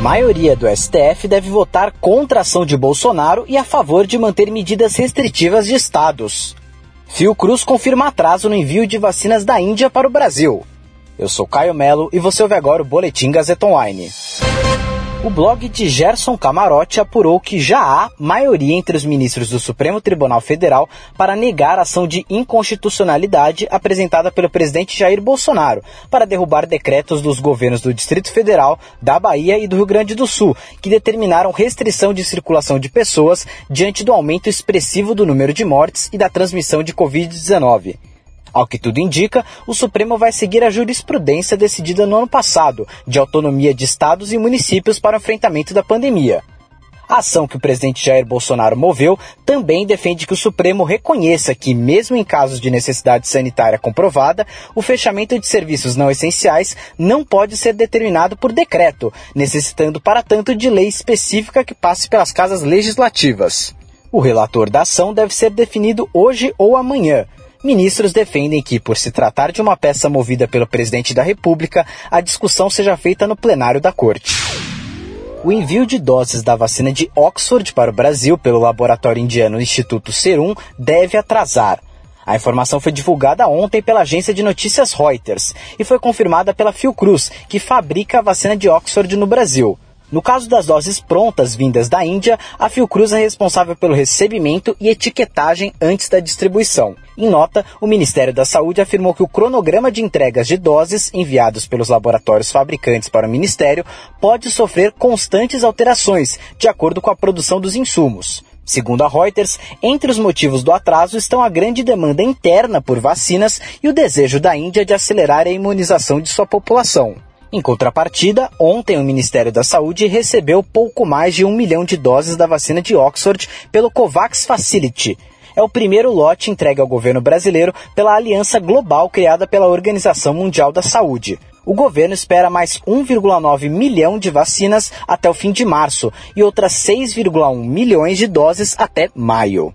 Maioria do STF deve votar contra a ação de Bolsonaro e a favor de manter medidas restritivas de estados. Fiocruz confirma atraso no envio de vacinas da Índia para o Brasil. Eu sou Caio Melo e você ouve agora o Boletim Gazeta Online. O blog de Gerson Camarote apurou que já há maioria entre os ministros do Supremo Tribunal Federal para negar a ação de inconstitucionalidade apresentada pelo presidente Jair Bolsonaro para derrubar decretos dos governos do Distrito Federal, da Bahia e do Rio Grande do Sul, que determinaram restrição de circulação de pessoas diante do aumento expressivo do número de mortes e da transmissão de Covid-19. Ao que tudo indica, o Supremo vai seguir a jurisprudência decidida no ano passado, de autonomia de estados e municípios para o enfrentamento da pandemia. A ação que o presidente Jair Bolsonaro moveu também defende que o Supremo reconheça que, mesmo em casos de necessidade sanitária comprovada, o fechamento de serviços não essenciais não pode ser determinado por decreto, necessitando, para tanto, de lei específica que passe pelas casas legislativas. O relator da ação deve ser definido hoje ou amanhã, Ministros defendem que, por se tratar de uma peça movida pelo presidente da República, a discussão seja feita no plenário da Corte. O envio de doses da vacina de Oxford para o Brasil pelo laboratório indiano Instituto Serum deve atrasar. A informação foi divulgada ontem pela agência de notícias Reuters e foi confirmada pela Fiocruz, que fabrica a vacina de Oxford no Brasil. No caso das doses prontas vindas da Índia, a Fiocruz é responsável pelo recebimento e etiquetagem antes da distribuição. Em nota, o Ministério da Saúde afirmou que o cronograma de entregas de doses enviados pelos laboratórios fabricantes para o Ministério pode sofrer constantes alterações, de acordo com a produção dos insumos. Segundo a Reuters, entre os motivos do atraso estão a grande demanda interna por vacinas e o desejo da Índia de acelerar a imunização de sua população. Em contrapartida, ontem o Ministério da Saúde recebeu pouco mais de um milhão de doses da vacina de Oxford pelo COVAX Facility, é o primeiro lote entregue ao governo brasileiro pela aliança global criada pela Organização Mundial da Saúde. O governo espera mais 1,9 milhão de vacinas até o fim de março e outras 6,1 milhões de doses até maio.